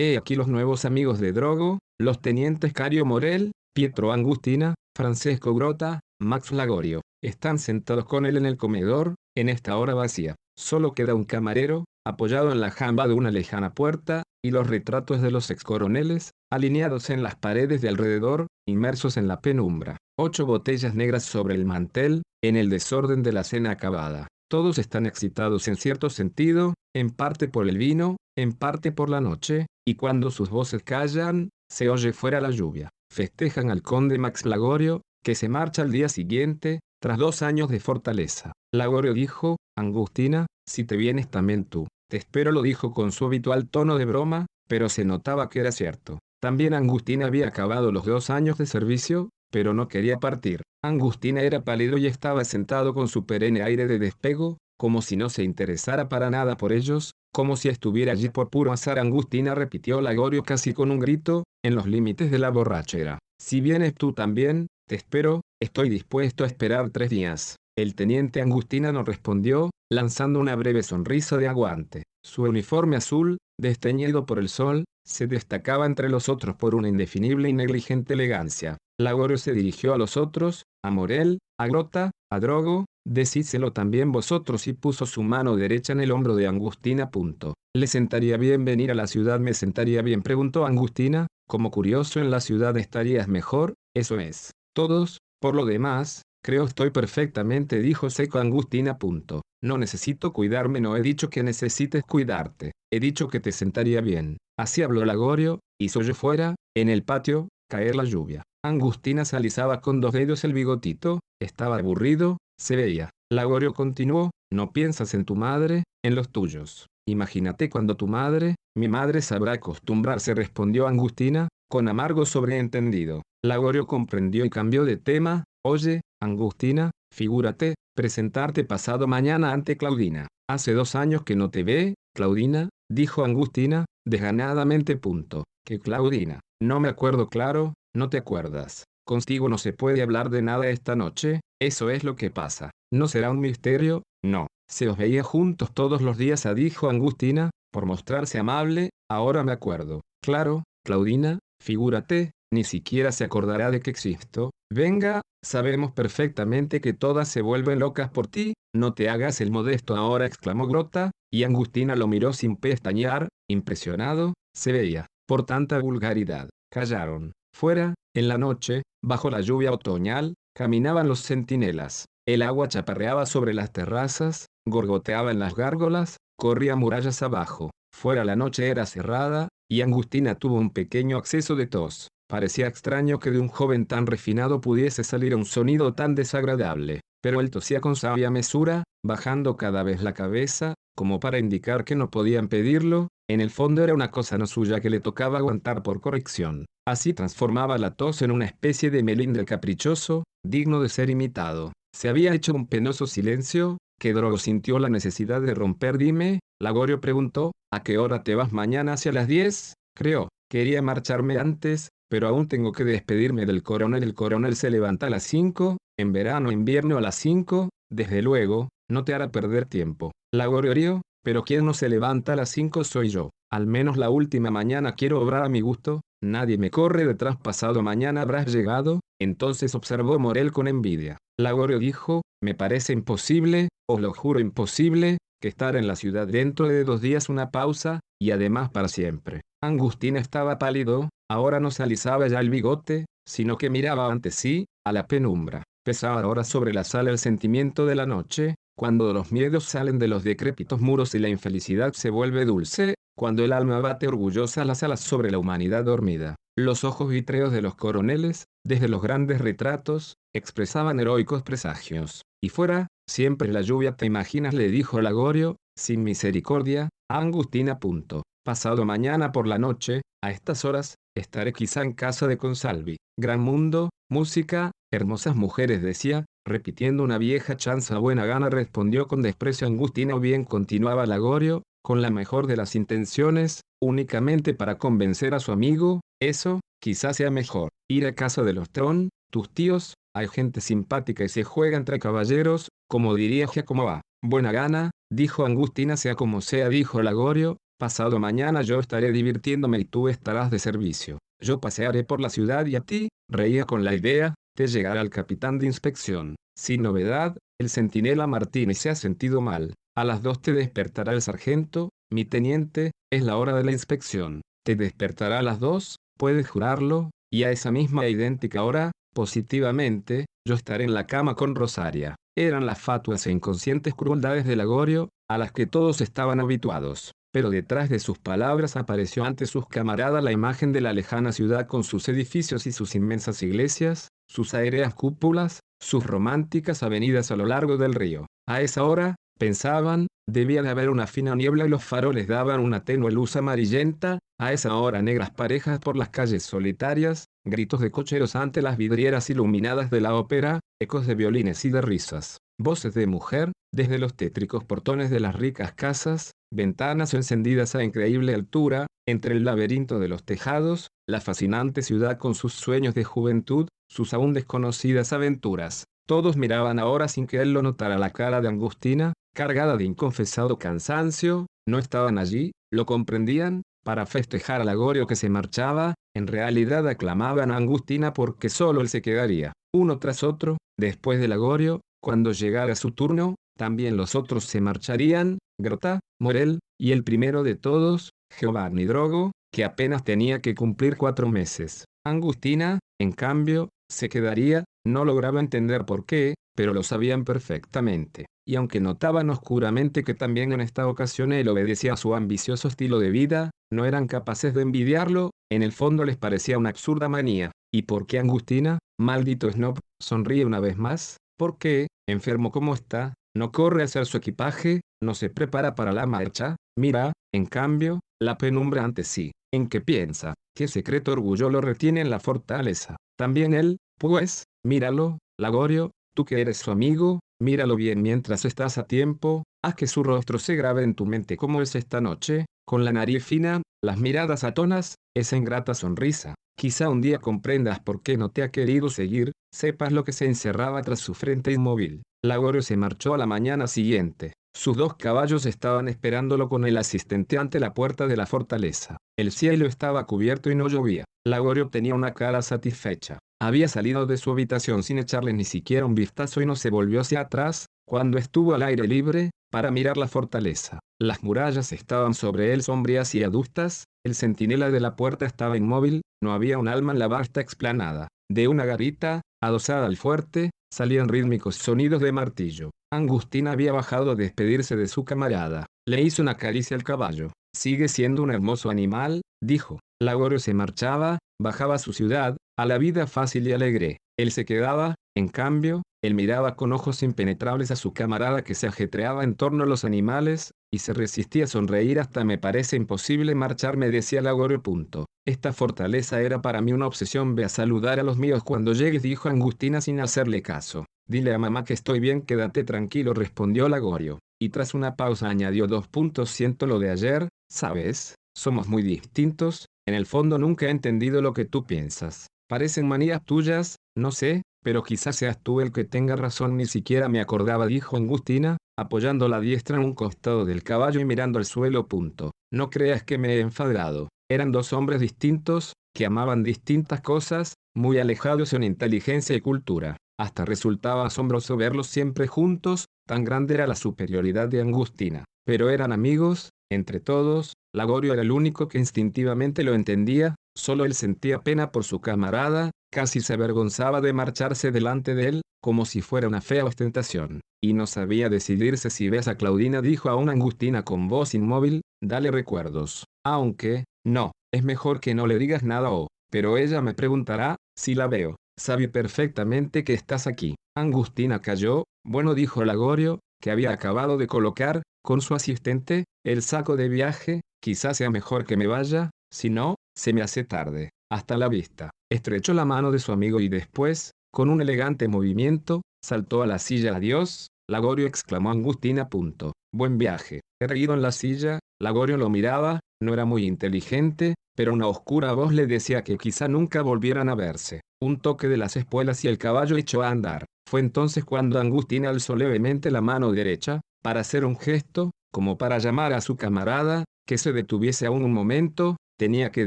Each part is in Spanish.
He aquí los nuevos amigos de Drogo, los tenientes Cario Morel, Pietro Angustina, Francesco Grota, Max Lagorio. Están sentados con él en el comedor, en esta hora vacía. Solo queda un camarero, apoyado en la jamba de una lejana puerta, y los retratos de los excoroneles, alineados en las paredes de alrededor, inmersos en la penumbra. Ocho botellas negras sobre el mantel, en el desorden de la cena acabada. Todos están excitados en cierto sentido, en parte por el vino, en parte por la noche, y cuando sus voces callan, se oye fuera la lluvia. Festejan al conde Max Lagorio, que se marcha al día siguiente, tras dos años de fortaleza. Lagorio dijo, Angustina, si te vienes también tú. Te espero lo dijo con su habitual tono de broma, pero se notaba que era cierto. También Angustina había acabado los dos años de servicio, pero no quería partir. Angustina era pálido y estaba sentado con su perenne aire de despego, como si no se interesara para nada por ellos, como si estuviera allí por puro azar. Angustina repitió Lagorio casi con un grito, en los límites de la borrachera. Si vienes tú también, te espero, estoy dispuesto a esperar tres días. El teniente Angustina no respondió, lanzando una breve sonrisa de aguante. Su uniforme azul, desteñido por el sol, se destacaba entre los otros por una indefinible y negligente elegancia. Lagorio se dirigió a los otros, a Morel, a Grota, a Drogo, decídselo también vosotros y puso su mano derecha en el hombro de Angustina. Punto. ¿Le sentaría bien venir a la ciudad? ¿Me sentaría bien? preguntó Angustina. Como curioso en la ciudad estarías mejor, eso es. Todos, por lo demás, creo estoy perfectamente, dijo seco Angustina. Punto. No necesito cuidarme, no he dicho que necesites cuidarte. He dicho que te sentaría bien. Así habló Lagorio, y yo fuera, en el patio, caer la lluvia. Angustina se con dos dedos el bigotito, estaba aburrido, se veía. Lagorio continuó, no piensas en tu madre, en los tuyos. Imagínate cuando tu madre, mi madre sabrá acostumbrarse, respondió Angustina, con amargo sobreentendido. Lagorio comprendió y cambió de tema, oye, Angustina, figúrate, presentarte pasado mañana ante Claudina. Hace dos años que no te ve, Claudina, dijo Angustina, desganadamente. Punto. Que Claudina, no me acuerdo claro, no te acuerdas. Contigo no se puede hablar de nada esta noche, eso es lo que pasa. ¿No será un misterio? No. Se os veía juntos todos los días, dijo Angustina, por mostrarse amable, ahora me acuerdo. Claro, Claudina, figúrate, ni siquiera se acordará de que existo. Venga, sabemos perfectamente que todas se vuelven locas por ti, no te hagas el modesto ahora, exclamó Grota, y Angustina lo miró sin pestañear, impresionado, se veía, por tanta vulgaridad. Callaron. Fuera, en la noche, bajo la lluvia otoñal, caminaban los centinelas. El agua chaparreaba sobre las terrazas, gorgoteaba en las gárgolas, corría murallas abajo. Fuera la noche era cerrada, y Angustina tuvo un pequeño acceso de tos. Parecía extraño que de un joven tan refinado pudiese salir un sonido tan desagradable, pero él tosía con sabia mesura, bajando cada vez la cabeza, como para indicar que no podían pedirlo, en el fondo era una cosa no suya que le tocaba aguantar por corrección. Así transformaba la tos en una especie de melindre caprichoso, digno de ser imitado. Se había hecho un penoso silencio, que Drogo sintió la necesidad de romper. Dime, Lagorio preguntó, ¿a qué hora te vas mañana hacia las 10? Creo, quería marcharme antes, pero aún tengo que despedirme del coronel. El coronel se levanta a las 5, en verano invierno a las 5, desde luego, no te hará perder tiempo. Lagorio pero quien no se levanta a las 5 soy yo. Al menos la última mañana quiero obrar a mi gusto, nadie me corre detrás pasado mañana habrás llegado, entonces observó Morel con envidia. Lagorio dijo, me parece imposible, os lo juro imposible, que estar en la ciudad dentro de dos días una pausa, y además para siempre. Angustina estaba pálido, ahora no se alisaba ya el bigote, sino que miraba ante sí, a la penumbra. Pesaba ahora sobre la sala el sentimiento de la noche, cuando los miedos salen de los decrépitos muros y la infelicidad se vuelve dulce, cuando el alma bate orgullosa las alas sobre la humanidad dormida. Los ojos vitreos de los coroneles, desde los grandes retratos, expresaban heroicos presagios. Y fuera, siempre la lluvia te imaginas le dijo Lagorio, sin misericordia, a Angustina. Punto. Pasado mañana por la noche, a estas horas, estaré quizá en casa de Consalvi. Gran mundo, música, hermosas mujeres decía, repitiendo una vieja chanza buena gana respondió con desprecio Angustina o bien continuaba Lagorio, con la mejor de las intenciones, únicamente para convencer a su amigo, eso, quizás sea mejor, ir a casa de los Tron, tus tíos, hay gente simpática y se juega entre caballeros, como diría Giacomo va. Buena gana, dijo Angustina sea como sea dijo Lagorio, pasado mañana yo estaré divirtiéndome y tú estarás de servicio. Yo pasearé por la ciudad y a ti, reía con la idea, de llegar al capitán de inspección. Sin novedad, el centinela Martínez se ha sentido mal. A las dos te despertará el sargento, mi teniente, es la hora de la inspección. Te despertará a las dos, puedes jurarlo, y a esa misma e idéntica hora, positivamente, yo estaré en la cama con Rosaria. Eran las fatuas e inconscientes crueldades del Agorio, a las que todos estaban habituados pero detrás de sus palabras apareció ante sus camaradas la imagen de la lejana ciudad con sus edificios y sus inmensas iglesias, sus aéreas cúpulas, sus románticas avenidas a lo largo del río. A esa hora, pensaban, debía de haber una fina niebla y los faroles daban una tenue luz amarillenta, a esa hora negras parejas por las calles solitarias, gritos de cocheros ante las vidrieras iluminadas de la ópera, ecos de violines y de risas, voces de mujer, desde los tétricos portones de las ricas casas, ventanas encendidas a increíble altura, entre el laberinto de los tejados, la fascinante ciudad con sus sueños de juventud, sus aún desconocidas aventuras. Todos miraban ahora sin que él lo notara la cara de Angustina, cargada de inconfesado cansancio, no estaban allí, lo comprendían, para festejar al agorio que se marchaba, en realidad aclamaban a Angustina porque solo él se quedaría. Uno tras otro, después del agorio, cuando llegara su turno, también los otros se marcharían, Grota, Morel, y el primero de todos, Giovanni Drogo, que apenas tenía que cumplir cuatro meses. Angustina, en cambio, se quedaría, no lograba entender por qué, pero lo sabían perfectamente. Y aunque notaban oscuramente que también en esta ocasión él obedecía a su ambicioso estilo de vida, no eran capaces de envidiarlo, en el fondo les parecía una absurda manía. ¿Y por qué Angustina, maldito Snob, sonríe una vez más? ¿Por qué, enfermo como está, no corre a hacer su equipaje, no se prepara para la marcha, mira, en cambio, la penumbra ante sí, en qué piensa, qué secreto orgullo lo retiene en la fortaleza. También él, pues, míralo, Lagorio, tú que eres su amigo, míralo bien mientras estás a tiempo, haz que su rostro se grabe en tu mente como es esta noche, con la nariz fina, las miradas atonas, esa ingrata sonrisa. Quizá un día comprendas por qué no te ha querido seguir, sepas lo que se encerraba tras su frente inmóvil. Lagorio se marchó a la mañana siguiente. Sus dos caballos estaban esperándolo con el asistente ante la puerta de la fortaleza. El cielo estaba cubierto y no llovía. Lagorio tenía una cara satisfecha. Había salido de su habitación sin echarle ni siquiera un vistazo y no se volvió hacia atrás, cuando estuvo al aire libre, para mirar la fortaleza. Las murallas estaban sobre él sombrías y adustas, el centinela de la puerta estaba inmóvil, no había un alma en la vasta explanada. De una garita, adosada al fuerte, salían rítmicos sonidos de martillo. Angustina había bajado a despedirse de su camarada. Le hizo una caricia al caballo. Sigue siendo un hermoso animal, dijo. Lagorio se marchaba, bajaba a su ciudad, a la vida fácil y alegre. Él se quedaba, en cambio, él miraba con ojos impenetrables a su camarada que se ajetreaba en torno a los animales, y se resistía a sonreír hasta me parece imposible marcharme, decía Lagorio. Punto. Esta fortaleza era para mí una obsesión. Ve a saludar a los míos cuando llegues, dijo Angustina sin hacerle caso. Dile a mamá que estoy bien, quédate tranquilo, respondió Lagorio. Y tras una pausa añadió dos puntos. Siento lo de ayer, ¿sabes? Somos muy distintos, en el fondo nunca he entendido lo que tú piensas. Parecen manías tuyas, no sé, pero quizás seas tú el que tenga razón, ni siquiera me acordaba, dijo Angustina, apoyando la diestra en un costado del caballo y mirando al suelo. Punto. No creas que me he enfadado. Eran dos hombres distintos, que amaban distintas cosas, muy alejados en inteligencia y cultura. Hasta resultaba asombroso verlos siempre juntos, tan grande era la superioridad de Angustina. pero eran amigos, entre todos, Lagorio era el único que instintivamente lo entendía, solo él sentía pena por su camarada, casi se avergonzaba de marcharse delante de él, como si fuera una fea ostentación, y no sabía decidirse si ves a Claudina dijo a una Angustina con voz inmóvil, dale recuerdos, aunque, no, es mejor que no le digas nada o, pero ella me preguntará, si la veo, sabe perfectamente que estás aquí. Angustina cayó, bueno dijo Lagorio, que había acabado de colocar, con su asistente, el saco de viaje, quizás sea mejor que me vaya, si no, se me hace tarde. Hasta la vista. Estrechó la mano de su amigo y después, con un elegante movimiento, saltó a la silla. Adiós, Lagorio exclamó Angustina. Punto. Buen viaje. Erguido en la silla, Lagorio lo miraba, no era muy inteligente, pero una oscura voz le decía que quizá nunca volvieran a verse. Un toque de las espuelas y el caballo echó a andar. Fue entonces cuando Angustina alzó levemente la mano derecha, para hacer un gesto, como para llamar a su camarada, que se detuviese aún un momento, tenía que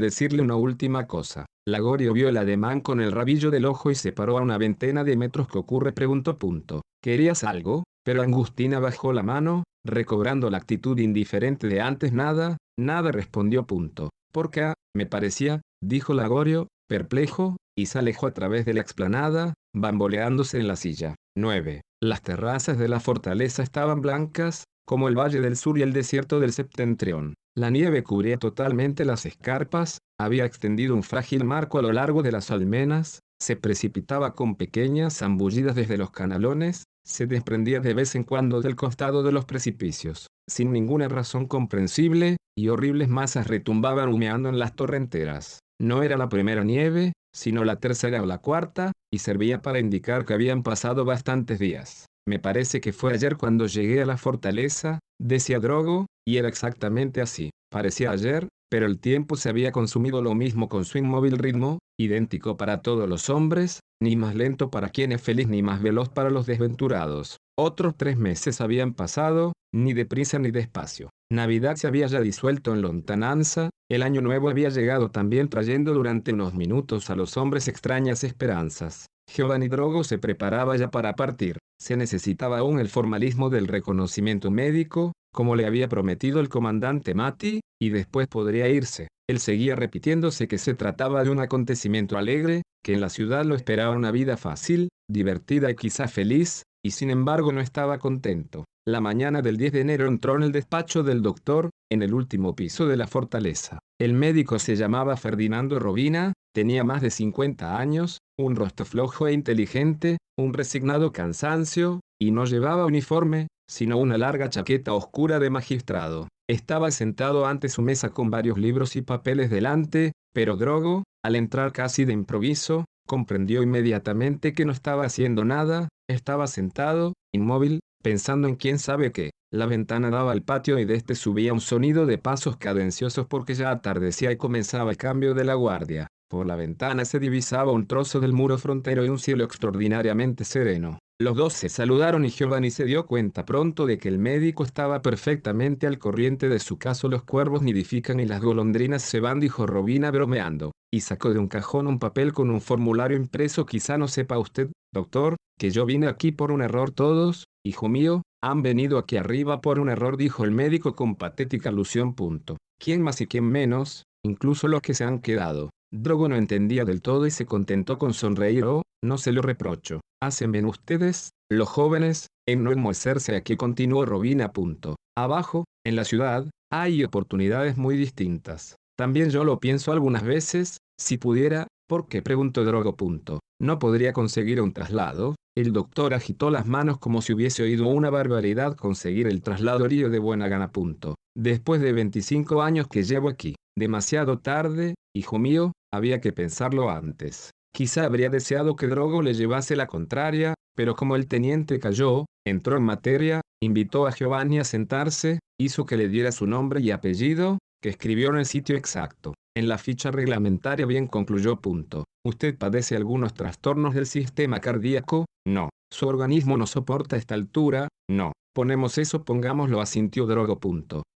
decirle una última cosa. Lagorio vio el ademán con el rabillo del ojo y se paró a una veintena de metros que ocurre preguntó punto. ¿Querías algo? Pero Angustina bajó la mano, recobrando la actitud indiferente de antes nada, nada respondió punto. Porque, ah, me parecía, dijo Lagorio, perplejo, y se alejó a través de la explanada, bamboleándose en la silla. 9. Las terrazas de la fortaleza estaban blancas, como el valle del sur y el desierto del septentrión. La nieve cubría totalmente las escarpas, había extendido un frágil marco a lo largo de las almenas, se precipitaba con pequeñas zambullidas desde los canalones, se desprendía de vez en cuando del costado de los precipicios. Sin ninguna razón comprensible, y horribles masas retumbaban humeando en las torrenteras. No era la primera nieve, sino la tercera o la cuarta, y servía para indicar que habían pasado bastantes días. Me parece que fue ayer cuando llegué a la fortaleza, decía Drogo, y era exactamente así. Parecía ayer, pero el tiempo se había consumido lo mismo con su inmóvil ritmo, idéntico para todos los hombres, ni más lento para quien es feliz ni más veloz para los desventurados. Otros tres meses habían pasado, ni deprisa ni despacio. Navidad se había ya disuelto en lontananza, el año nuevo había llegado también trayendo durante unos minutos a los hombres extrañas esperanzas. Giovanni Drogo se preparaba ya para partir. Se necesitaba aún el formalismo del reconocimiento médico, como le había prometido el comandante Mati, y después podría irse. Él seguía repitiéndose que se trataba de un acontecimiento alegre, que en la ciudad lo esperaba una vida fácil, divertida y quizá feliz, y sin embargo no estaba contento. La mañana del 10 de enero entró en el despacho del doctor, en el último piso de la fortaleza. El médico se llamaba Ferdinando Robina, tenía más de 50 años, un rostro flojo e inteligente, un resignado cansancio, y no llevaba uniforme, sino una larga chaqueta oscura de magistrado. Estaba sentado ante su mesa con varios libros y papeles delante, pero Drogo, al entrar casi de improviso, comprendió inmediatamente que no estaba haciendo nada, estaba sentado, inmóvil, pensando en quién sabe qué. La ventana daba al patio y de este subía un sonido de pasos cadenciosos porque ya atardecía y comenzaba el cambio de la guardia. Por la ventana se divisaba un trozo del muro frontero y un cielo extraordinariamente sereno. Los dos se saludaron y Giovanni se dio cuenta pronto de que el médico estaba perfectamente al corriente de su caso. Los cuervos nidifican y las golondrinas se van, dijo Robina bromeando, y sacó de un cajón un papel con un formulario impreso. Quizá no sepa usted, doctor, que yo vine aquí por un error todos, hijo mío, han venido aquí arriba por un error, dijo el médico con patética alusión. Punto. ¿Quién más y quién menos? Incluso los que se han quedado. Drogo no entendía del todo y se contentó con sonreír. Oh, no se lo reprocho. Hacen bien ustedes, los jóvenes, en no enmohecerse aquí continuó Robina. Punto. Abajo, en la ciudad, hay oportunidades muy distintas. También yo lo pienso algunas veces, si pudiera, ¿por qué preguntó Drogo. Punto. No podría conseguir un traslado. El doctor agitó las manos como si hubiese oído una barbaridad conseguir el traslado de buena gana. Punto. Después de 25 años que llevo aquí. Demasiado tarde, hijo mío, había que pensarlo antes. Quizá habría deseado que Drogo le llevase la contraria, pero como el teniente cayó, entró en materia, invitó a Giovanni a sentarse, hizo que le diera su nombre y apellido, que escribió en el sitio exacto. En la ficha reglamentaria bien concluyó punto. ¿Usted padece algunos trastornos del sistema cardíaco? No. ¿Su organismo no soporta esta altura? No. Ponemos eso, pongámoslo, asintió Drogo.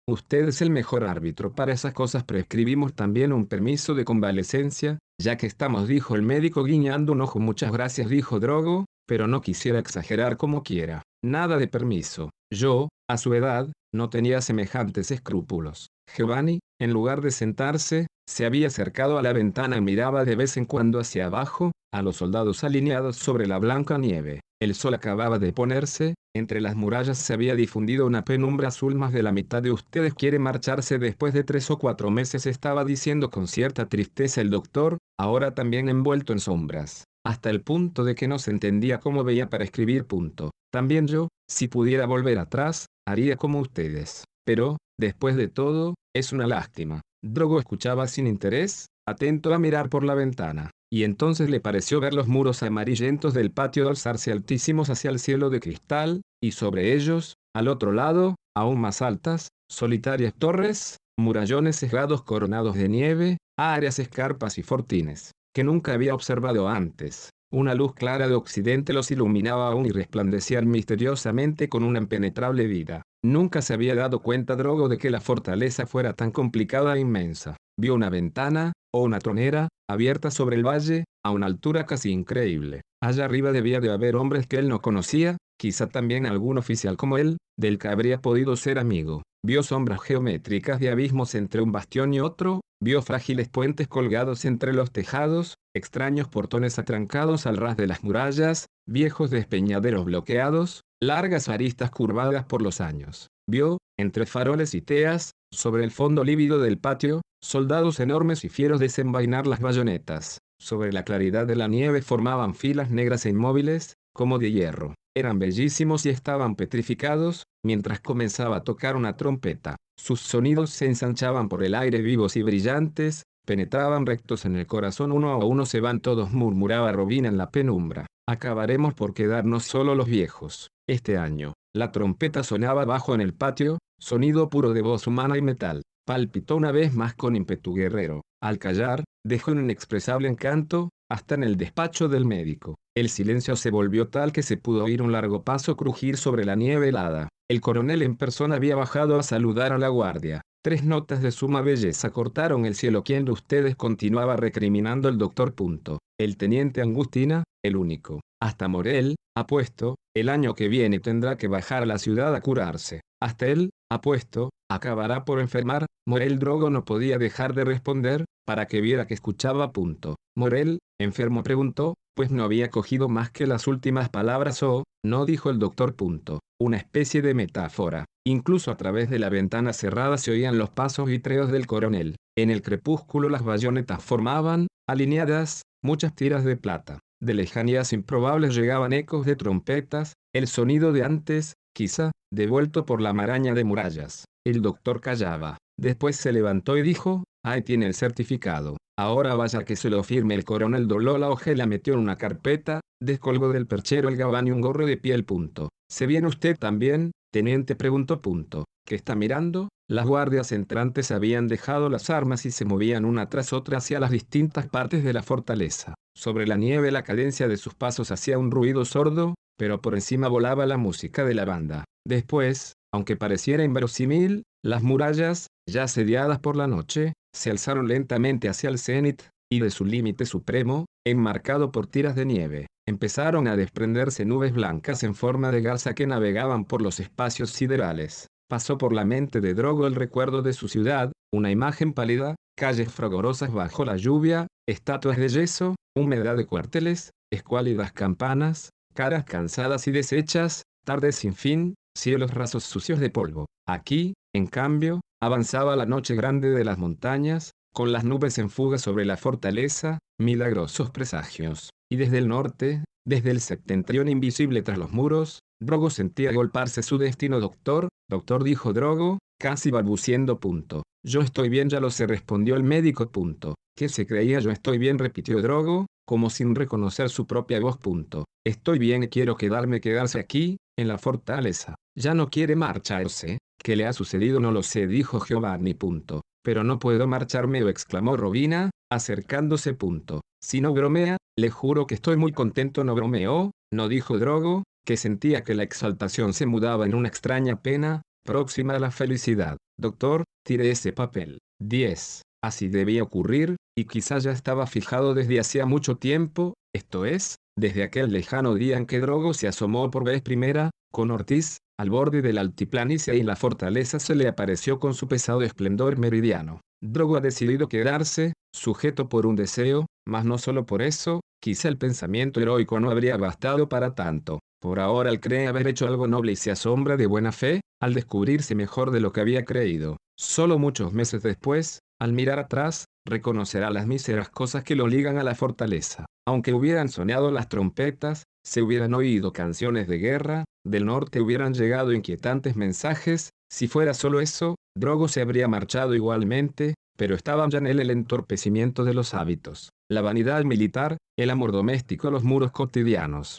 Usted es el mejor árbitro para esas cosas. Prescribimos también un permiso de convalecencia, ya que estamos, dijo el médico guiñando un ojo. Muchas gracias, dijo Drogo, pero no quisiera exagerar como quiera. Nada de permiso. Yo, a su edad, no tenía semejantes escrúpulos. Giovanni, en lugar de sentarse, se había acercado a la ventana y miraba de vez en cuando hacia abajo, a los soldados alineados sobre la blanca nieve. El sol acababa de ponerse, entre las murallas se había difundido una penumbra azul más de la mitad de ustedes quiere marcharse después de tres o cuatro meses estaba diciendo con cierta tristeza el doctor, ahora también envuelto en sombras, hasta el punto de que no se entendía cómo veía para escribir punto. También yo, si pudiera volver atrás, haría como ustedes. Pero, después de todo, es una lástima. Drogo escuchaba sin interés, atento a mirar por la ventana, y entonces le pareció ver los muros amarillentos del patio alzarse altísimos hacia el cielo de cristal, y sobre ellos, al otro lado, aún más altas, solitarias torres, murallones sesgados coronados de nieve, áreas escarpas y fortines, que nunca había observado antes. Una luz clara de occidente los iluminaba aún y resplandecían misteriosamente con una impenetrable vida. Nunca se había dado cuenta Drogo de que la fortaleza fuera tan complicada e inmensa. Vio una ventana, o una tronera, abierta sobre el valle, a una altura casi increíble. Allá arriba debía de haber hombres que él no conocía, quizá también algún oficial como él, del que habría podido ser amigo. Vio sombras geométricas de abismos entre un bastión y otro, vio frágiles puentes colgados entre los tejados, extraños portones atrancados al ras de las murallas, viejos despeñaderos bloqueados, largas aristas curvadas por los años. Vio, entre faroles y teas, sobre el fondo lívido del patio, soldados enormes y fieros desenvainar las bayonetas. Sobre la claridad de la nieve formaban filas negras e inmóviles, como de hierro. Eran bellísimos y estaban petrificados, mientras comenzaba a tocar una trompeta. Sus sonidos se ensanchaban por el aire vivos y brillantes, penetraban rectos en el corazón uno a uno se van todos murmuraba Robina en la penumbra. Acabaremos por quedarnos solo los viejos. Este año, la trompeta sonaba bajo en el patio, sonido puro de voz humana y metal. Palpitó una vez más con ímpetu guerrero. Al callar, dejó un inexpresable encanto, hasta en el despacho del médico. El silencio se volvió tal que se pudo oír un largo paso crujir sobre la nieve helada. El coronel en persona había bajado a saludar a la guardia. Tres notas de suma belleza cortaron el cielo. ¿Quién de ustedes continuaba recriminando el doctor? Punto. El teniente Angustina, el único. Hasta Morel, apuesto, el año que viene tendrá que bajar a la ciudad a curarse. Hasta él, apuesto, acabará por enfermar. Morel Drogo no podía dejar de responder, para que viera que escuchaba. Punto. Morel, enfermo preguntó, pues no había cogido más que las últimas palabras o, no dijo el doctor. Punto. Una especie de metáfora. Incluso a través de la ventana cerrada se oían los pasos vitreos del coronel. En el crepúsculo las bayonetas formaban, alineadas, muchas tiras de plata. De lejanías improbables llegaban ecos de trompetas, el sonido de antes, quizá, devuelto por la maraña de murallas. El doctor callaba. Después se levantó y dijo, ahí tiene el certificado. Ahora vaya que se lo firme el coronel doló la hoja y la metió en una carpeta, descolgó del perchero el gabán y un gorro de piel. Punto. ¿Se viene usted también? Teniente preguntó. Punto. ¿Qué está mirando? Las guardias entrantes habían dejado las armas y se movían una tras otra hacia las distintas partes de la fortaleza. Sobre la nieve la cadencia de sus pasos hacía un ruido sordo, pero por encima volaba la música de la banda. Después, aunque pareciera inverosímil, las murallas, ya asediadas por la noche, se alzaron lentamente hacia el cenit, y de su límite supremo, enmarcado por tiras de nieve, empezaron a desprenderse nubes blancas en forma de garza que navegaban por los espacios siderales. Pasó por la mente de Drogo el recuerdo de su ciudad, una imagen pálida, calles fragorosas bajo la lluvia, estatuas de yeso, humedad de cuarteles, escuálidas campanas, caras cansadas y deshechas, tardes sin fin, cielos rasos sucios de polvo. Aquí, en cambio, avanzaba la noche grande de las montañas, con las nubes en fuga sobre la fortaleza, milagrosos presagios. Y desde el norte, desde el septentrión invisible tras los muros, Drogo sentía golparse su destino. Doctor, doctor dijo Drogo, casi balbuciendo. Punto. Yo estoy bien, ya lo se respondió el médico. Punto. ¿Qué se creía? Yo estoy bien, repitió Drogo, como sin reconocer su propia voz. Punto. Estoy bien quiero quedarme, quedarse aquí, en la fortaleza. Ya no quiere marcharse. ¿Qué le ha sucedido? No lo sé, dijo Giovanni. Punto. Pero no puedo marcharme, exclamó Robina, acercándose. Punto. Si no bromea, le juro que estoy muy contento. No bromeó, no dijo Drogo, que sentía que la exaltación se mudaba en una extraña pena, próxima a la felicidad. Doctor, tire ese papel. 10. Así debía ocurrir, y quizás ya estaba fijado desde hacía mucho tiempo, esto es, desde aquel lejano día en que Drogo se asomó por vez primera, con Ortiz, al borde de la altiplanicie y la fortaleza se le apareció con su pesado esplendor meridiano. Drogo ha decidido quedarse, sujeto por un deseo, mas no solo por eso, quizá el pensamiento heroico no habría bastado para tanto. Por ahora él cree haber hecho algo noble y se asombra de buena fe, al descubrirse mejor de lo que había creído. Solo muchos meses después, al mirar atrás, reconocerá las míseras cosas que lo ligan a la fortaleza. Aunque hubieran soñado las trompetas, se hubieran oído canciones de guerra, del norte hubieran llegado inquietantes mensajes, si fuera solo eso, Drogo se habría marchado igualmente, pero estaba ya en él el entorpecimiento de los hábitos, la vanidad militar, el amor doméstico, los muros cotidianos.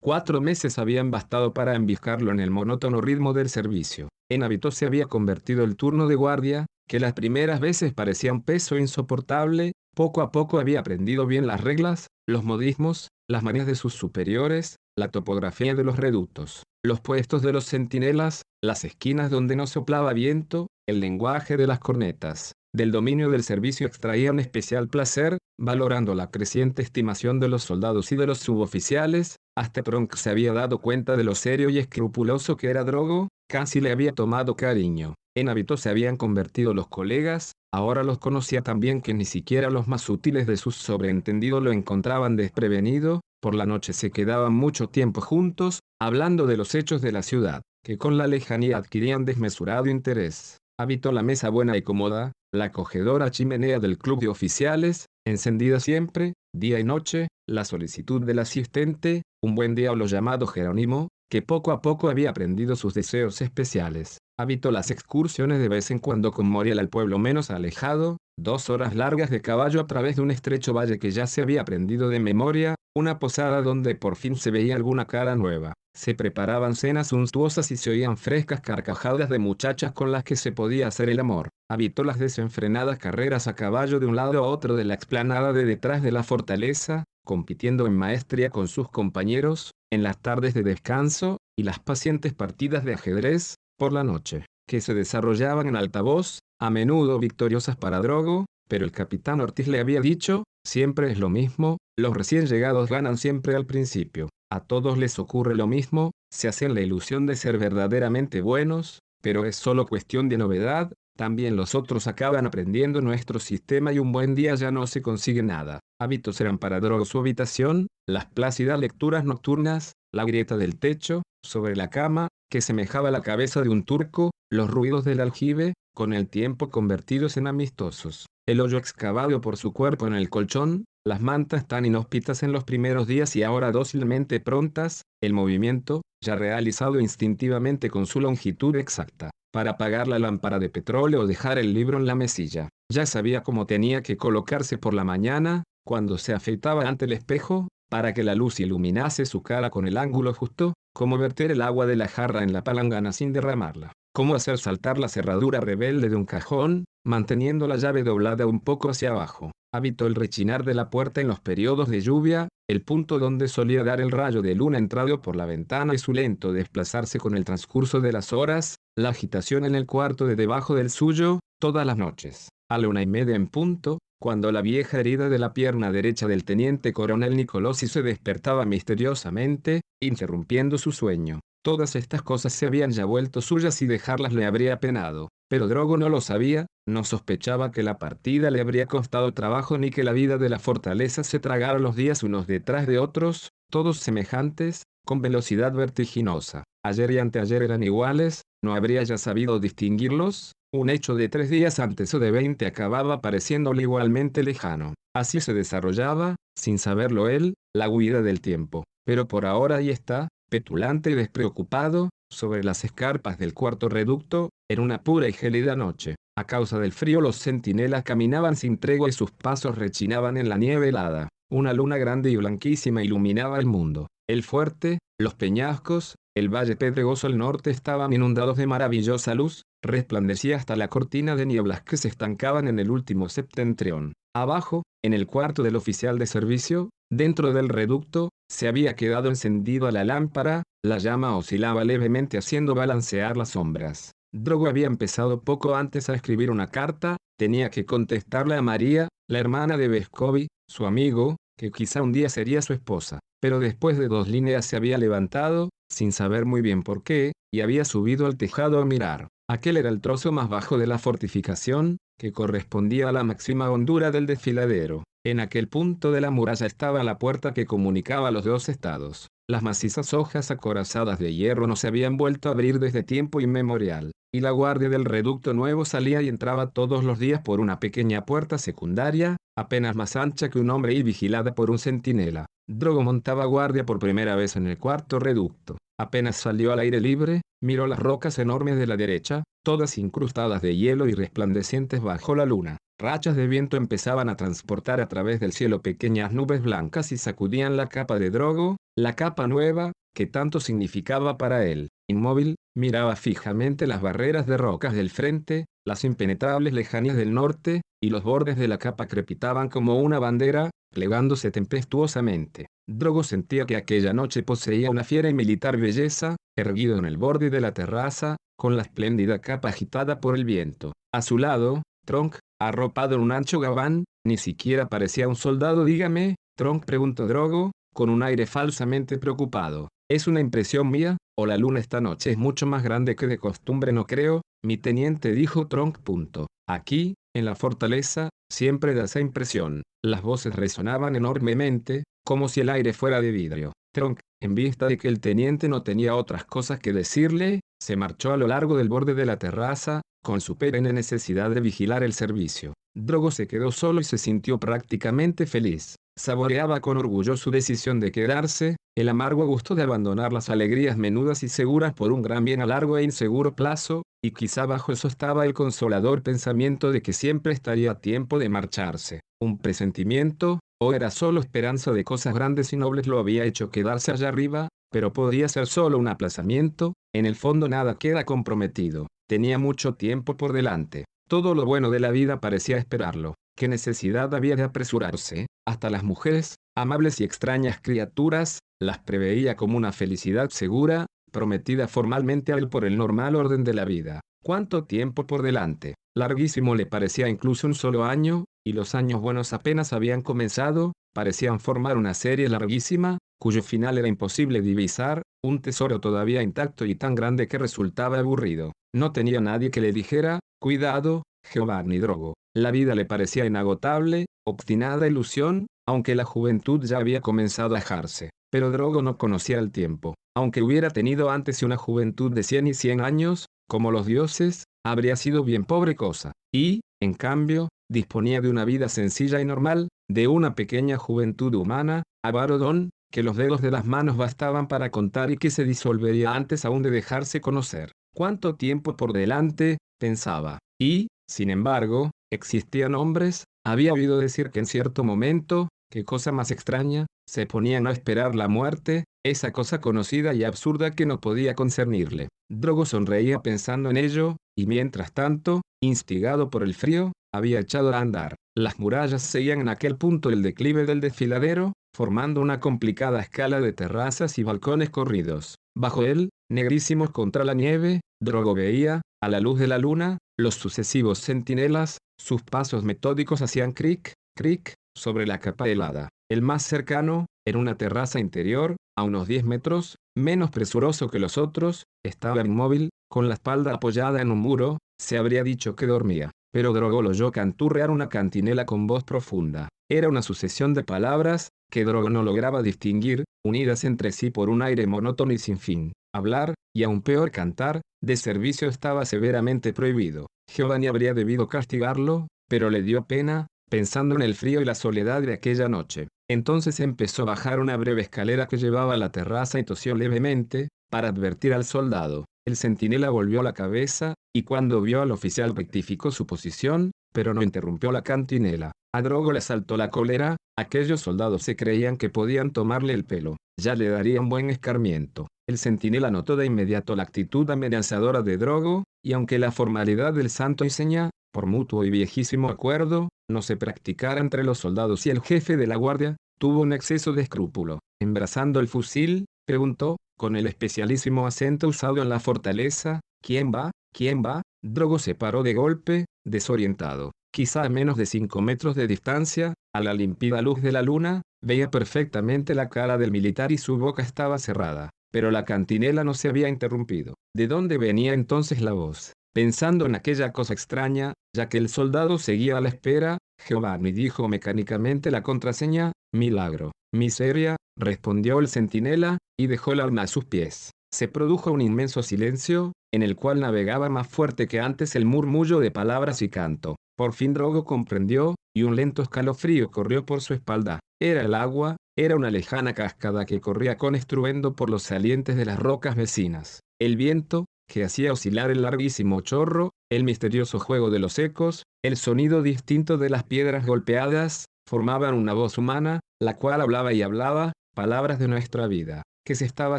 Cuatro meses habían bastado para embiscarlo en el monótono ritmo del servicio. En hábito se había convertido el turno de guardia, que las primeras veces parecía un peso insoportable, poco a poco había aprendido bien las reglas, los modismos, las manías de sus superiores, la topografía de los reductos, los puestos de los centinelas, las esquinas donde no soplaba viento, el lenguaje de las cornetas. Del dominio del servicio extraía un especial placer, valorando la creciente estimación de los soldados y de los suboficiales, hasta pronto se había dado cuenta de lo serio y escrupuloso que era Drogo, casi le había tomado cariño. En hábito se habían convertido los colegas, ahora los conocía tan bien que ni siquiera los más útiles de sus sobreentendidos lo encontraban desprevenido, por la noche se quedaban mucho tiempo juntos, hablando de los hechos de la ciudad, que con la lejanía adquirían desmesurado interés. Habitó la mesa buena y cómoda, la acogedora chimenea del club de oficiales, encendida siempre, día y noche, la solicitud del asistente, un buen diablo llamado Jerónimo, que poco a poco había aprendido sus deseos especiales. Habitó las excursiones de vez en cuando con Moriel al pueblo menos alejado, dos horas largas de caballo a través de un estrecho valle que ya se había aprendido de memoria, una posada donde por fin se veía alguna cara nueva. Se preparaban cenas suntuosas y se oían frescas carcajadas de muchachas con las que se podía hacer el amor. Habitó las desenfrenadas carreras a caballo de un lado a otro de la explanada de detrás de la fortaleza, compitiendo en maestría con sus compañeros, en las tardes de descanso, y las pacientes partidas de ajedrez, por la noche, que se desarrollaban en altavoz, a menudo victoriosas para Drogo, pero el capitán Ortiz le había dicho, siempre es lo mismo, los recién llegados ganan siempre al principio. A todos les ocurre lo mismo, se hacen la ilusión de ser verdaderamente buenos, pero es solo cuestión de novedad, también los otros acaban aprendiendo nuestro sistema y un buen día ya no se consigue nada. Hábitos eran para Drogo su habitación, las plácidas lecturas nocturnas, la grieta del techo, sobre la cama, que semejaba la cabeza de un turco, los ruidos del aljibe, con el tiempo convertidos en amistosos, el hoyo excavado por su cuerpo en el colchón, las mantas tan inhóspitas en los primeros días y ahora dócilmente prontas, el movimiento, ya realizado instintivamente con su longitud exacta, para apagar la lámpara de petróleo o dejar el libro en la mesilla. Ya sabía cómo tenía que colocarse por la mañana, cuando se afeitaba ante el espejo, para que la luz iluminase su cara con el ángulo justo, cómo verter el agua de la jarra en la palangana sin derramarla, cómo hacer saltar la cerradura rebelde de un cajón, manteniendo la llave doblada un poco hacia abajo, Habitó el rechinar de la puerta en los periodos de lluvia, el punto donde solía dar el rayo de luna entrado por la ventana y su lento desplazarse con el transcurso de las horas, la agitación en el cuarto de debajo del suyo, todas las noches. A la una y media en punto, cuando la vieja herida de la pierna derecha del teniente coronel Nicolosi se despertaba misteriosamente, interrumpiendo su sueño. Todas estas cosas se habían ya vuelto suyas y dejarlas le habría penado. Pero Drogo no lo sabía, no sospechaba que la partida le habría costado trabajo ni que la vida de la fortaleza se tragara los días unos detrás de otros, todos semejantes, con velocidad vertiginosa. Ayer y anteayer eran iguales, no habría ya sabido distinguirlos, un hecho de tres días antes o de veinte acababa pareciéndole igualmente lejano. Así se desarrollaba, sin saberlo él, la huida del tiempo. Pero por ahora ahí está, petulante y despreocupado, sobre las escarpas del cuarto reducto, en una pura y gélida noche. A causa del frío los centinelas caminaban sin tregua y sus pasos rechinaban en la nieve helada. Una luna grande y blanquísima iluminaba el mundo. El fuerte, los peñascos, el valle pedregoso al norte estaban inundados de maravillosa luz, resplandecía hasta la cortina de nieblas que se estancaban en el último septentrión. Abajo, en el cuarto del oficial de servicio, dentro del reducto, se había quedado encendido la lámpara, la llama oscilaba levemente haciendo balancear las sombras. Drogo había empezado poco antes a escribir una carta, tenía que contestarle a María, la hermana de Vescovi, su amigo, que quizá un día sería su esposa. Pero después de dos líneas se había levantado, sin saber muy bien por qué, y había subido al tejado a mirar. Aquel era el trozo más bajo de la fortificación, que correspondía a la máxima hondura del desfiladero. En aquel punto de la muralla estaba la puerta que comunicaba los dos estados. Las macizas hojas acorazadas de hierro no se habían vuelto a abrir desde tiempo inmemorial, y la guardia del reducto nuevo salía y entraba todos los días por una pequeña puerta secundaria, apenas más ancha que un hombre y vigilada por un centinela. Drogo montaba guardia por primera vez en el cuarto reducto. Apenas salió al aire libre, miró las rocas enormes de la derecha, todas incrustadas de hielo y resplandecientes bajo la luna. Rachas de viento empezaban a transportar a través del cielo pequeñas nubes blancas y sacudían la capa de Drogo, la capa nueva, que tanto significaba para él. Inmóvil, miraba fijamente las barreras de rocas del frente, las impenetrables lejanías del norte, y los bordes de la capa crepitaban como una bandera, plegándose tempestuosamente. Drogo sentía que aquella noche poseía una fiera y militar belleza, erguido en el borde de la terraza, con la espléndida capa agitada por el viento. A su lado, Tronk, arropado en un ancho gabán, ni siquiera parecía un soldado. Dígame, Tronk preguntó Drogo, con un aire falsamente preocupado. ¿Es una impresión mía, o la luna esta noche es mucho más grande que de costumbre? No creo, mi teniente dijo Tronk. Punto. Aquí, en la fortaleza, siempre da esa impresión. Las voces resonaban enormemente, como si el aire fuera de vidrio. Tronk, en vista de que el teniente no tenía otras cosas que decirle, se marchó a lo largo del borde de la terraza, con su perenne necesidad de vigilar el servicio. Drogo se quedó solo y se sintió prácticamente feliz. Saboreaba con orgullo su decisión de quedarse, el amargo gusto de abandonar las alegrías menudas y seguras por un gran bien a largo e inseguro plazo, y quizá bajo eso estaba el consolador pensamiento de que siempre estaría a tiempo de marcharse. Un presentimiento, o era solo esperanza de cosas grandes y nobles lo había hecho quedarse allá arriba, pero podía ser solo un aplazamiento, en el fondo nada queda comprometido. Tenía mucho tiempo por delante. Todo lo bueno de la vida parecía esperarlo. ¿Qué necesidad había de apresurarse? Hasta las mujeres, amables y extrañas criaturas, las preveía como una felicidad segura, prometida formalmente a él por el normal orden de la vida. ¿Cuánto tiempo por delante? Larguísimo le parecía incluso un solo año, y los años buenos apenas habían comenzado, parecían formar una serie larguísima, cuyo final era imposible divisar, un tesoro todavía intacto y tan grande que resultaba aburrido. No tenía nadie que le dijera, cuidado, Giovanni Drogo. La vida le parecía inagotable, obstinada ilusión, aunque la juventud ya había comenzado a ajarse. Pero Drogo no conocía el tiempo. Aunque hubiera tenido antes una juventud de cien y cien años, como los dioses, habría sido bien pobre cosa. Y, en cambio, disponía de una vida sencilla y normal, de una pequeña juventud humana, avarodón, que los dedos de las manos bastaban para contar y que se disolvería antes aún de dejarse conocer. ¿Cuánto tiempo por delante? pensaba. Y, sin embargo, existían hombres, había oído decir que en cierto momento, qué cosa más extraña, se ponían a esperar la muerte, esa cosa conocida y absurda que no podía concernirle. Drogo sonreía pensando en ello, y mientras tanto, instigado por el frío, había echado a andar. Las murallas seguían en aquel punto el declive del desfiladero, formando una complicada escala de terrazas y balcones corridos. Bajo él, negrísimos contra la nieve, Drogo veía, a la luz de la luna, los sucesivos centinelas, sus pasos metódicos hacían cric, cric, sobre la capa helada. El más cercano, en una terraza interior, a unos 10 metros, menos presuroso que los otros, estaba inmóvil, con la espalda apoyada en un muro, se habría dicho que dormía. Pero Drogo lo oyó canturrear una cantinela con voz profunda. Era una sucesión de palabras, que Drogo no lograba distinguir, unidas entre sí por un aire monótono y sin fin. Hablar, y aún peor cantar, de servicio estaba severamente prohibido. Giovanni habría debido castigarlo, pero le dio pena, pensando en el frío y la soledad de aquella noche. Entonces empezó a bajar una breve escalera que llevaba a la terraza y tosió levemente, para advertir al soldado. El centinela volvió la cabeza, y cuando vio al oficial rectificó su posición, pero no interrumpió la cantinela. A Drogo le saltó la cólera, aquellos soldados se creían que podían tomarle el pelo. ya le daría un buen escarmiento. El centinela notó de inmediato la actitud amenazadora de Drogo, y aunque la formalidad del santo y seña, por mutuo y viejísimo acuerdo, no se practicara entre los soldados y el jefe de la guardia, tuvo un exceso de escrúpulo. Embrazando el fusil, preguntó, con el especialísimo acento usado en la fortaleza, ¿quién va? ¿Quién va? Drogo se paró de golpe, desorientado. Quizá a menos de cinco metros de distancia, a la limpida luz de la luna, veía perfectamente la cara del militar y su boca estaba cerrada. Pero la cantinela no se había interrumpido. ¿De dónde venía entonces la voz? Pensando en aquella cosa extraña, ya que el soldado seguía a la espera, Giovanni dijo mecánicamente la contraseña, milagro. Miseria, respondió el centinela, y dejó el arma a sus pies. Se produjo un inmenso silencio, en el cual navegaba más fuerte que antes el murmullo de palabras y canto. Por fin Drogo comprendió, y un lento escalofrío corrió por su espalda. Era el agua, era una lejana cascada que corría con estruendo por los salientes de las rocas vecinas. El viento, que hacía oscilar el larguísimo chorro, el misterioso juego de los ecos, el sonido distinto de las piedras golpeadas, formaban una voz humana, la cual hablaba y hablaba, palabras de nuestra vida, que se estaba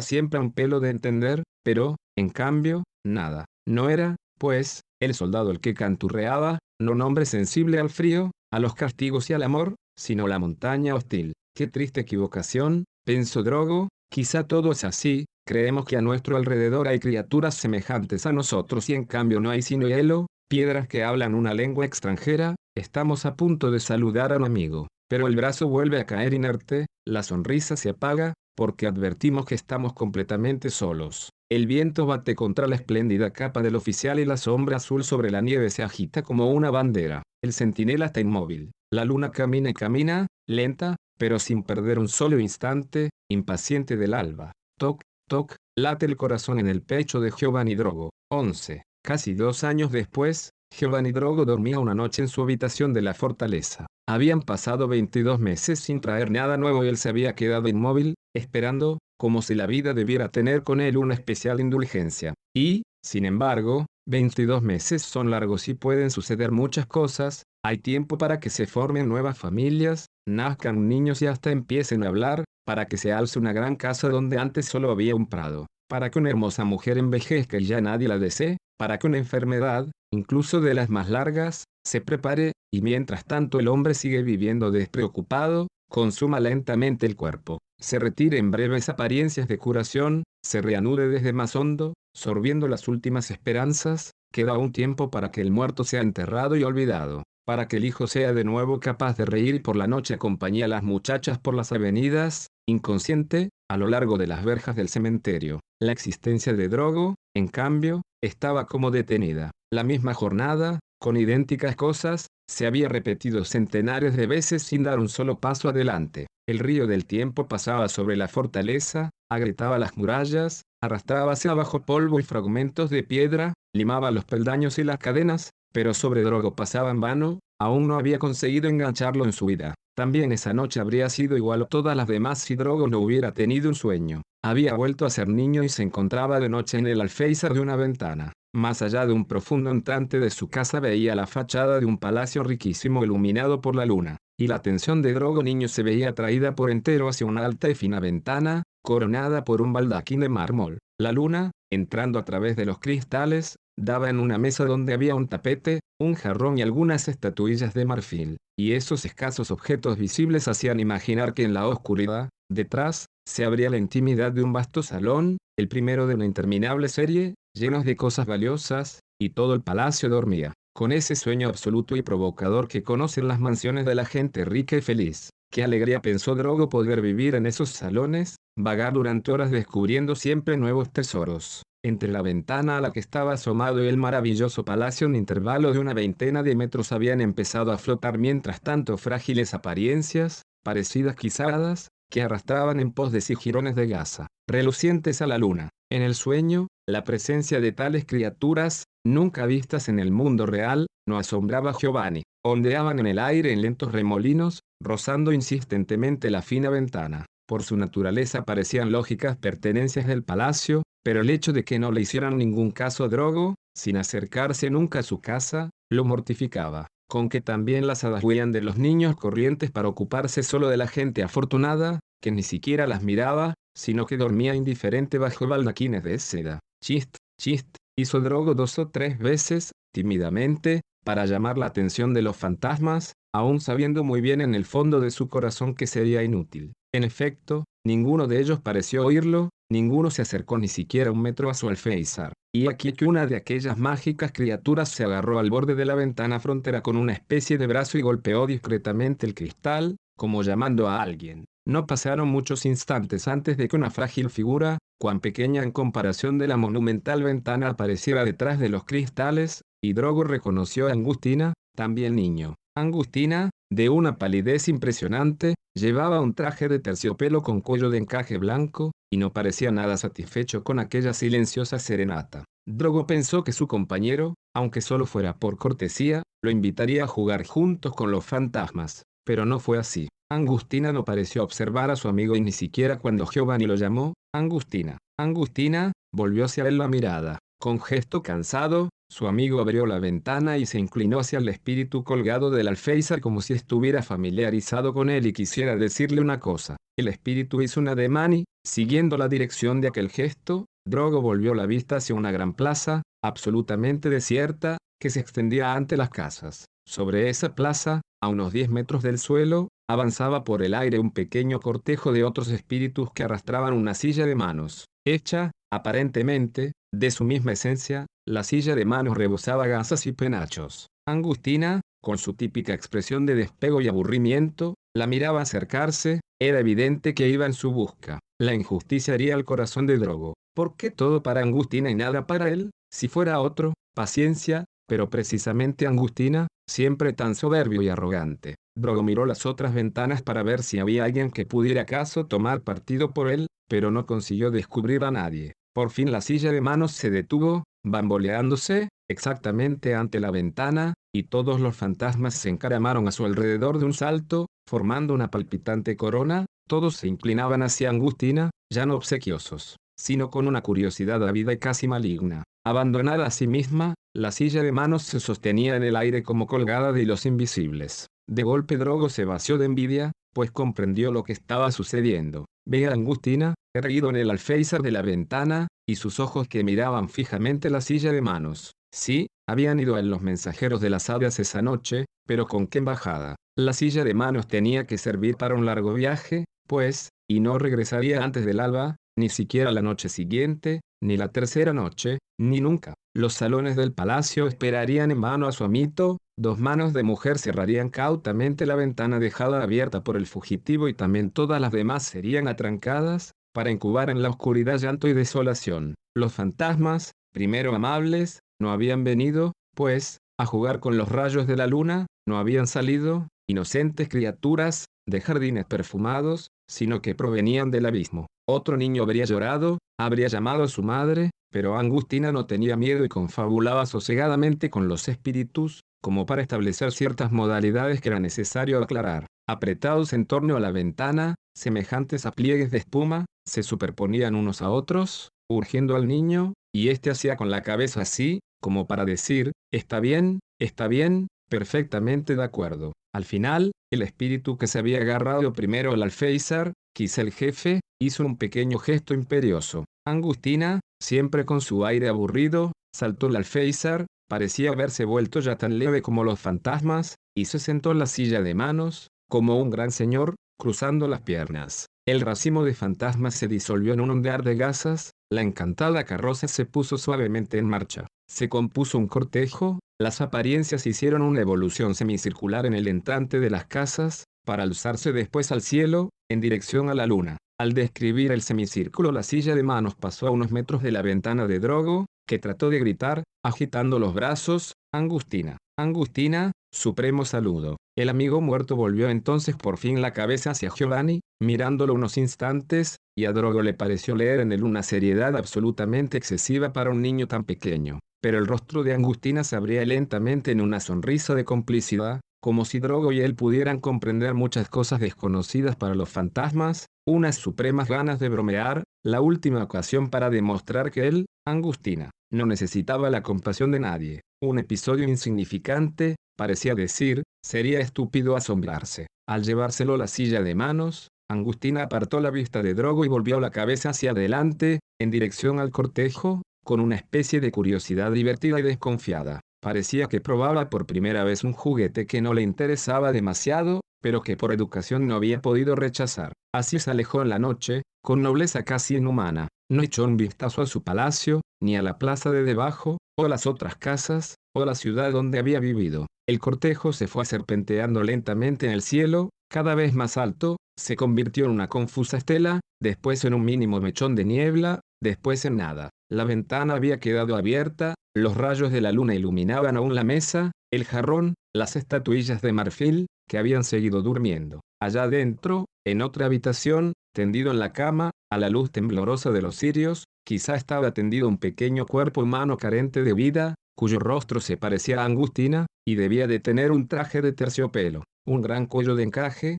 siempre a un pelo de entender, pero, en cambio, nada. No era, pues, el soldado el que canturreaba, no nombre sensible al frío, a los castigos y al amor, sino la montaña hostil. Qué triste equivocación, pensó Drogo, quizá todo es así, creemos que a nuestro alrededor hay criaturas semejantes a nosotros y en cambio no hay sino hielo, piedras que hablan una lengua extranjera, estamos a punto de saludar a un amigo, pero el brazo vuelve a caer inerte, la sonrisa se apaga, porque advertimos que estamos completamente solos. El viento bate contra la espléndida capa del oficial y la sombra azul sobre la nieve se agita como una bandera. El centinela está inmóvil. La luna camina y camina, lenta, pero sin perder un solo instante, impaciente del alba. Toc, toc, late el corazón en el pecho de Giovanni Drogo. 11. Casi dos años después, Giovanni Drogo dormía una noche en su habitación de la fortaleza. Habían pasado 22 meses sin traer nada nuevo y él se había quedado inmóvil, esperando, como si la vida debiera tener con él una especial indulgencia. Y, sin embargo, 22 meses son largos y pueden suceder muchas cosas, hay tiempo para que se formen nuevas familias, nazcan niños y hasta empiecen a hablar, para que se alce una gran casa donde antes solo había un prado, para que una hermosa mujer envejezca y ya nadie la desee, para que una enfermedad, incluso de las más largas, se prepare, y mientras tanto el hombre sigue viviendo despreocupado, consuma lentamente el cuerpo se retire en breves apariencias de curación, se reanude desde más hondo, sorbiendo las últimas esperanzas, queda un tiempo para que el muerto sea enterrado y olvidado, para que el hijo sea de nuevo capaz de reír y por la noche acompañe a las muchachas por las avenidas, inconsciente, a lo largo de las verjas del cementerio. La existencia de Drogo, en cambio, estaba como detenida. La misma jornada, con idénticas cosas, se había repetido centenares de veces sin dar un solo paso adelante. El río del tiempo pasaba sobre la fortaleza, agrietaba las murallas, arrastraba hacia abajo polvo y fragmentos de piedra, limaba los peldaños y las cadenas, pero sobre Drogo pasaba en vano, aún no había conseguido engancharlo en su vida. También esa noche habría sido igual a todas las demás si Drogo no hubiera tenido un sueño. Había vuelto a ser niño y se encontraba de noche en el alféizar de una ventana. Más allá de un profundo entrante de su casa veía la fachada de un palacio riquísimo iluminado por la luna, y la atención de Drogo niño se veía atraída por entero hacia una alta y fina ventana, coronada por un baldaquín de mármol. La luna, entrando a través de los cristales, daba en una mesa donde había un tapete, un jarrón y algunas estatuillas de marfil, y esos escasos objetos visibles hacían imaginar que en la oscuridad, detrás, se abría la intimidad de un vasto salón, el primero de una interminable serie, llenos de cosas valiosas, y todo el palacio dormía, con ese sueño absoluto y provocador que conocen las mansiones de la gente rica y feliz. Qué alegría pensó Drogo poder vivir en esos salones, vagar durante horas descubriendo siempre nuevos tesoros. Entre la ventana a la que estaba asomado el maravilloso palacio en intervalo de una veintena de metros habían empezado a flotar mientras tanto frágiles apariencias, parecidas quizadas, que arrastraban en pos de sí jirones de gasa, relucientes a la luna. En el sueño, la presencia de tales criaturas, nunca vistas en el mundo real, no asombraba a Giovanni. Ondeaban en el aire en lentos remolinos, rozando insistentemente la fina ventana. Por su naturaleza parecían lógicas pertenencias del palacio, pero el hecho de que no le hicieran ningún caso a Drogo, sin acercarse nunca a su casa, lo mortificaba. con que también las hadas de los niños corrientes para ocuparse solo de la gente afortunada, que ni siquiera las miraba, sino que dormía indiferente bajo baldaquines de seda. Chist, chist, hizo Drogo dos o tres veces, tímidamente, para llamar la atención de los fantasmas, aún sabiendo muy bien en el fondo de su corazón que sería inútil. En efecto, ninguno de ellos pareció oírlo, ninguno se acercó ni siquiera un metro a su alféizar. Y aquí que una de aquellas mágicas criaturas se agarró al borde de la ventana frontera con una especie de brazo y golpeó discretamente el cristal, como llamando a alguien. No pasaron muchos instantes antes de que una frágil figura, cuan pequeña en comparación de la monumental ventana apareciera detrás de los cristales, y Drogo reconoció a Angustina, también niño. Angustina, de una palidez impresionante, llevaba un traje de terciopelo con cuello de encaje blanco, y no parecía nada satisfecho con aquella silenciosa serenata. Drogo pensó que su compañero, aunque solo fuera por cortesía, lo invitaría a jugar juntos con los fantasmas, pero no fue así. Angustina no pareció observar a su amigo y ni siquiera cuando Giovanni lo llamó, Angustina. Angustina, volvió hacia él la mirada. Con gesto cansado, su amigo abrió la ventana y se inclinó hacia el espíritu colgado del alféizar como si estuviera familiarizado con él y quisiera decirle una cosa. El espíritu hizo una ademán y, siguiendo la dirección de aquel gesto, Drogo volvió la vista hacia una gran plaza, absolutamente desierta, que se extendía ante las casas. Sobre esa plaza, a unos 10 metros del suelo, avanzaba por el aire un pequeño cortejo de otros espíritus que arrastraban una silla de manos, hecha, aparentemente, de su misma esencia, la silla de manos rebosaba gasas y penachos. Angustina, con su típica expresión de despego y aburrimiento, la miraba acercarse, era evidente que iba en su busca. La injusticia haría al corazón de Drogo. ¿Por qué todo para Angustina y nada para él? Si fuera otro, paciencia, pero precisamente Angustina, siempre tan soberbio y arrogante. Drogo miró las otras ventanas para ver si había alguien que pudiera acaso tomar partido por él, pero no consiguió descubrir a nadie. Por fin la silla de manos se detuvo, bamboleándose, exactamente ante la ventana, y todos los fantasmas se encaramaron a su alrededor de un salto, formando una palpitante corona, todos se inclinaban hacia Angustina, ya no obsequiosos, sino con una curiosidad ávida y casi maligna. Abandonada a sí misma, la silla de manos se sostenía en el aire como colgada de hilos invisibles. De golpe Drogo se vació de envidia, pues comprendió lo que estaba sucediendo. Ve a Angustina, erguido en el alféizar de la ventana, y sus ojos que miraban fijamente la silla de manos. Sí, habían ido en los mensajeros de las hadas esa noche, pero ¿con qué embajada? La silla de manos tenía que servir para un largo viaje, pues, y no regresaría antes del alba, ni siquiera la noche siguiente, ni la tercera noche, ni nunca. Los salones del palacio esperarían en vano a su amito, dos manos de mujer cerrarían cautamente la ventana dejada abierta por el fugitivo y también todas las demás serían atrancadas, para incubar en la oscuridad llanto y desolación. Los fantasmas, primero amables, no habían venido, pues, a jugar con los rayos de la luna, no habían salido, inocentes criaturas, de jardines perfumados, sino que provenían del abismo. Otro niño habría llorado, habría llamado a su madre, pero Angustina no tenía miedo y confabulaba sosegadamente con los espíritus, como para establecer ciertas modalidades que era necesario aclarar. Apretados en torno a la ventana, semejantes a pliegues de espuma, se superponían unos a otros, urgiendo al niño, y éste hacía con la cabeza así, como para decir, está bien, está bien, perfectamente de acuerdo. Al final, el espíritu que se había agarrado primero al alféizar, quizá el jefe, hizo un pequeño gesto imperioso. Angustina, siempre con su aire aburrido, saltó el alféizar, parecía haberse vuelto ya tan leve como los fantasmas, y se sentó en la silla de manos, como un gran señor, cruzando las piernas. El racimo de fantasmas se disolvió en un ondear de gasas, la encantada carroza se puso suavemente en marcha. Se compuso un cortejo, las apariencias hicieron una evolución semicircular en el entrante de las casas, para alzarse después al cielo, en dirección a la luna. Al describir el semicírculo la silla de manos pasó a unos metros de la ventana de Drogo, que trató de gritar, agitando los brazos, Angustina, Angustina, supremo saludo. El amigo muerto volvió entonces por fin la cabeza hacia Giovanni, mirándolo unos instantes, y a Drogo le pareció leer en él una seriedad absolutamente excesiva para un niño tan pequeño. Pero el rostro de Angustina se abría lentamente en una sonrisa de complicidad, como si Drogo y él pudieran comprender muchas cosas desconocidas para los fantasmas, unas supremas ganas de bromear, la última ocasión para demostrar que él, Angustina, no necesitaba la compasión de nadie, un episodio insignificante, parecía decir, sería estúpido asombrarse. Al llevárselo la silla de manos, Angustina apartó la vista de Drogo y volvió la cabeza hacia adelante, en dirección al cortejo, con una especie de curiosidad divertida y desconfiada. Parecía que probaba por primera vez un juguete que no le interesaba demasiado, pero que por educación no había podido rechazar. Así se alejó en la noche, con nobleza casi inhumana. No echó un vistazo a su palacio, ni a la plaza de debajo, o las otras casas, o la ciudad donde había vivido. El cortejo se fue serpenteando lentamente en el cielo, cada vez más alto, se convirtió en una confusa estela, después en un mínimo mechón de niebla, después en nada. La ventana había quedado abierta, los rayos de la luna iluminaban aún la mesa, el jarrón, las estatuillas de marfil, que habían seguido durmiendo. Allá adentro, en otra habitación, tendido en la cama, a la luz temblorosa de los cirios, quizá estaba tendido un pequeño cuerpo humano carente de vida, cuyo rostro se parecía a Angustina, y debía de tener un traje de terciopelo un gran cuello de encaje,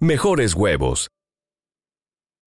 mejores huevos.